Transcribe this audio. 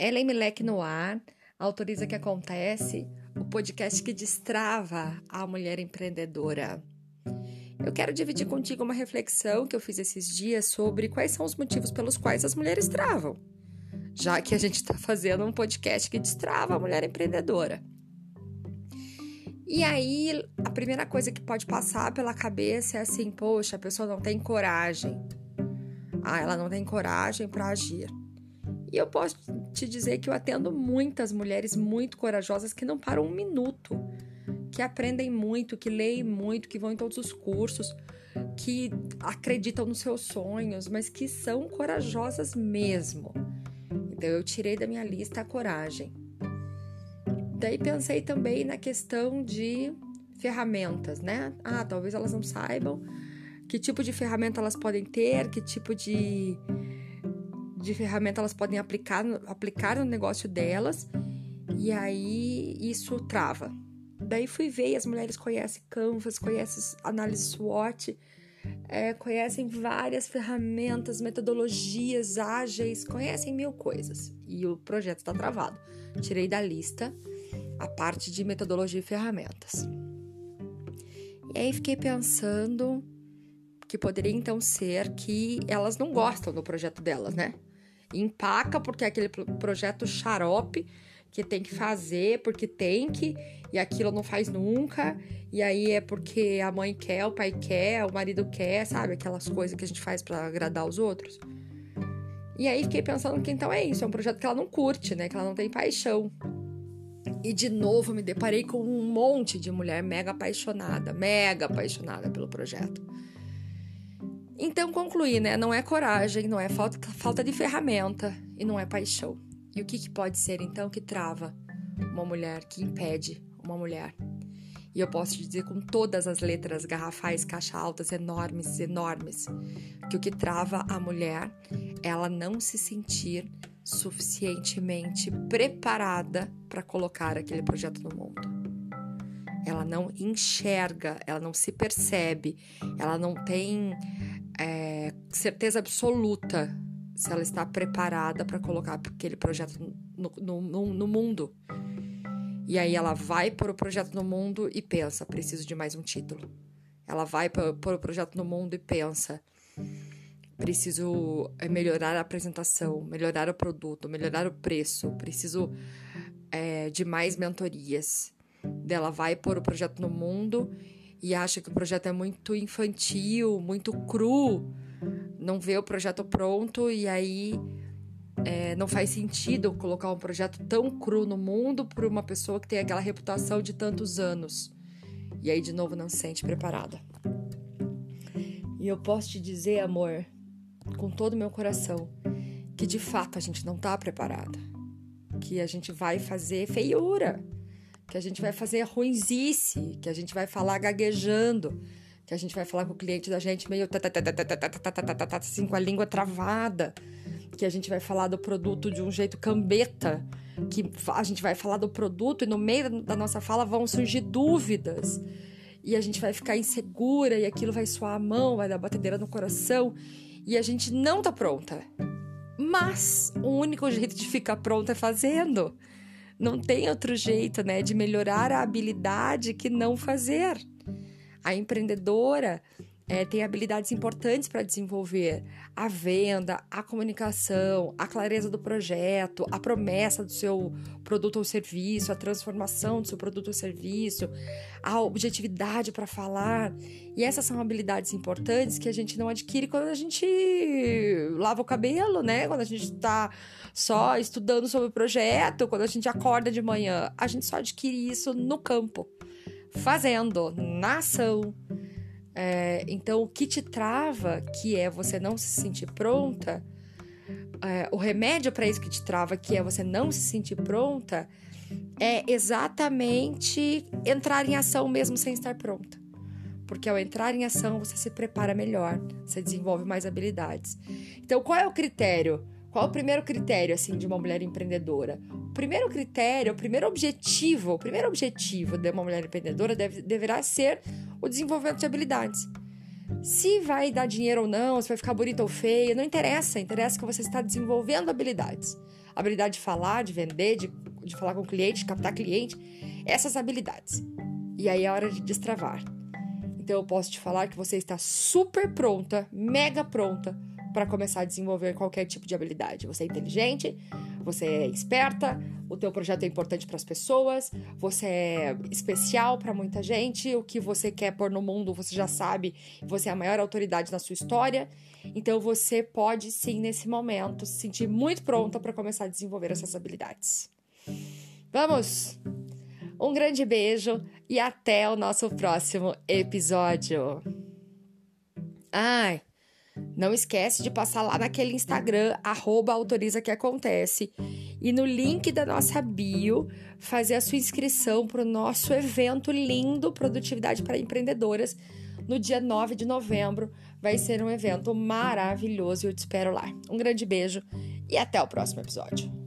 Ellen Milek no ar, autoriza que acontece, o podcast que destrava a mulher empreendedora. Eu quero dividir contigo uma reflexão que eu fiz esses dias sobre quais são os motivos pelos quais as mulheres travam, já que a gente está fazendo um podcast que destrava a mulher empreendedora. E aí, a primeira coisa que pode passar pela cabeça é assim: poxa, a pessoa não tem coragem. Ah, ela não tem coragem para agir. E eu posso te dizer que eu atendo muitas mulheres muito corajosas que não param um minuto, que aprendem muito, que leem muito, que vão em todos os cursos, que acreditam nos seus sonhos, mas que são corajosas mesmo. Então eu tirei da minha lista a coragem. Daí pensei também na questão de ferramentas, né? Ah, talvez elas não saibam que tipo de ferramenta elas podem ter, que tipo de de ferramenta elas podem aplicar, aplicar no negócio delas e aí isso trava. Daí fui ver, as mulheres conhecem Canvas, conhecem análise SWOT, é, conhecem várias ferramentas, metodologias ágeis, conhecem mil coisas. E o projeto está travado. Tirei da lista a parte de metodologia e ferramentas. E aí fiquei pensando que poderia então ser que elas não gostam do projeto delas, né? Empaca porque é aquele projeto xarope que tem que fazer porque tem que e aquilo não faz nunca e aí é porque a mãe quer, o pai quer, o marido quer, sabe? Aquelas coisas que a gente faz para agradar os outros. E aí fiquei pensando que então é isso, é um projeto que ela não curte, né? Que ela não tem paixão. E de novo me deparei com um monte de mulher mega apaixonada, mega apaixonada pelo projeto. Então, concluir, né? Não é coragem, não é falta, falta de ferramenta e não é paixão. E o que, que pode ser, então, que trava uma mulher, que impede uma mulher? E eu posso te dizer com todas as letras garrafais, caixa altas, enormes, enormes, que o que trava a mulher é ela não se sentir suficientemente preparada para colocar aquele projeto no mundo. Ela não enxerga, ela não se percebe, ela não tem é, certeza absoluta se ela está preparada para colocar aquele projeto no, no, no, no mundo. E aí ela vai pôr o projeto no mundo e pensa: preciso de mais um título. Ela vai pôr o projeto no mundo e pensa: preciso é, melhorar a apresentação, melhorar o produto, melhorar o preço, preciso é, de mais mentorias. Ela vai pôr o projeto no mundo e acha que o projeto é muito infantil, muito cru, não vê o projeto pronto e aí é, não faz sentido colocar um projeto tão cru no mundo para uma pessoa que tem aquela reputação de tantos anos. E aí, de novo, não se sente preparada. E eu posso te dizer, amor, com todo o meu coração, que de fato a gente não está preparada. Que a gente vai fazer feiura que a gente vai fazer ruinzice, que a gente vai falar gaguejando, que a gente vai falar com o cliente da gente meio assim com a língua travada, que a gente vai falar do produto de um jeito cambeta, que a gente vai falar do produto e no meio da nossa fala vão surgir dúvidas. E a gente vai ficar insegura e aquilo vai suar a mão, vai dar batedeira no coração e a gente não tá pronta. Mas o único jeito de ficar pronta é fazendo. Não tem outro jeito, né, de melhorar a habilidade que não fazer. A empreendedora é, tem habilidades importantes para desenvolver: a venda, a comunicação, a clareza do projeto, a promessa do seu produto ou serviço, a transformação do seu produto ou serviço, a objetividade para falar. E essas são habilidades importantes que a gente não adquire quando a gente lava o cabelo, né? Quando a gente está só estudando sobre o projeto, quando a gente acorda de manhã. A gente só adquire isso no campo, fazendo, na ação. É, então, o que te trava, que é você não se sentir pronta, é, o remédio para isso que te trava, que é você não se sentir pronta, é exatamente entrar em ação mesmo sem estar pronta. Porque ao entrar em ação, você se prepara melhor, você desenvolve mais habilidades. Então, qual é o critério? Qual o primeiro critério assim de uma mulher empreendedora? O primeiro critério, o primeiro objetivo, o primeiro objetivo de uma mulher empreendedora deve, deverá ser o desenvolvimento de habilidades. Se vai dar dinheiro ou não, se vai ficar bonita ou feia, não interessa. Interessa que você está desenvolvendo habilidades. habilidade de falar, de vender, de, de falar com o cliente, de captar cliente, essas habilidades. E aí é hora de destravar. Então eu posso te falar que você está super pronta, mega pronta para começar a desenvolver qualquer tipo de habilidade. Você é inteligente, você é esperta, o teu projeto é importante para as pessoas, você é especial para muita gente, o que você quer pôr no mundo você já sabe, você é a maior autoridade na sua história. Então você pode sim nesse momento se sentir muito pronta para começar a desenvolver essas habilidades. Vamos! Um grande beijo e até o nosso próximo episódio. Ai, não esquece de passar lá naquele Instagram, autoriza que acontece. E no link da nossa bio, fazer a sua inscrição para o nosso evento lindo Produtividade para Empreendedoras no dia 9 de novembro. Vai ser um evento maravilhoso e eu te espero lá. Um grande beijo e até o próximo episódio.